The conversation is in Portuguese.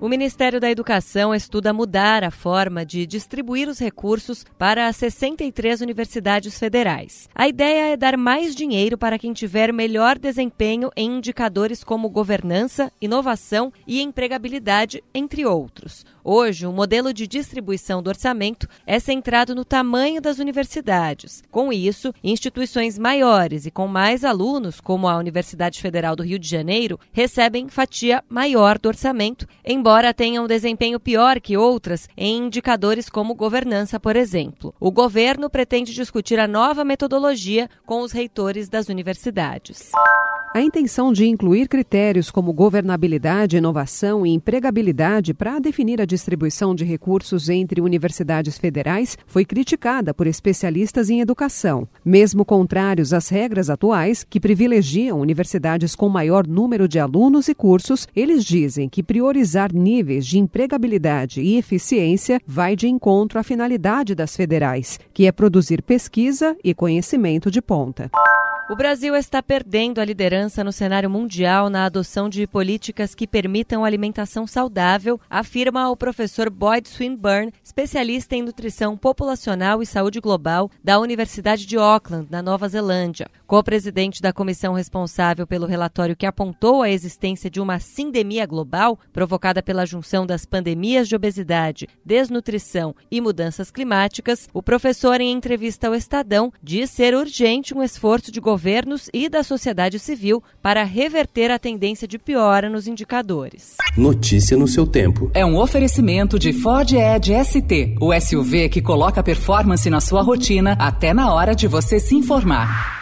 O Ministério da Educação estuda mudar a forma de distribuir os recursos para as 63 universidades federais. A ideia é dar mais dinheiro para quem tiver melhor desempenho em indicadores como governança, inovação e empregabilidade, entre outros. Hoje, o modelo de distribuição do orçamento é centrado no tamanho das universidades. Com isso, instituições maiores e com mais alunos, como a Universidade Federal do Rio de Janeiro, recebem fatia maior do orçamento, embora tenham um desempenho pior que outras em indicadores como governança, por exemplo. O governo pretende discutir a nova metodologia com os reitores das universidades. A intenção de incluir critérios como governabilidade, inovação e empregabilidade para definir a distribuição de recursos entre universidades federais foi criticada por especialistas em educação. Mesmo contrários às regras atuais, que privilegiam universidades com maior número de alunos e cursos, eles dizem que priorizar níveis de empregabilidade e eficiência vai de encontro à finalidade das federais, que é produzir pesquisa e conhecimento de ponta. O Brasil está perdendo a liderança no cenário mundial na adoção de políticas que permitam alimentação saudável, afirma o professor Boyd Swinburne, especialista em nutrição populacional e saúde global da Universidade de Auckland, na Nova Zelândia. Co-presidente da comissão responsável pelo relatório que apontou a existência de uma sindemia global provocada pela junção das pandemias de obesidade, desnutrição e mudanças climáticas, o professor, em entrevista ao Estadão, diz ser urgente um esforço de governo governos e da sociedade civil para reverter a tendência de piora nos indicadores. Notícia no seu tempo. É um oferecimento de Ford Edge ST, o SUV que coloca performance na sua rotina até na hora de você se informar.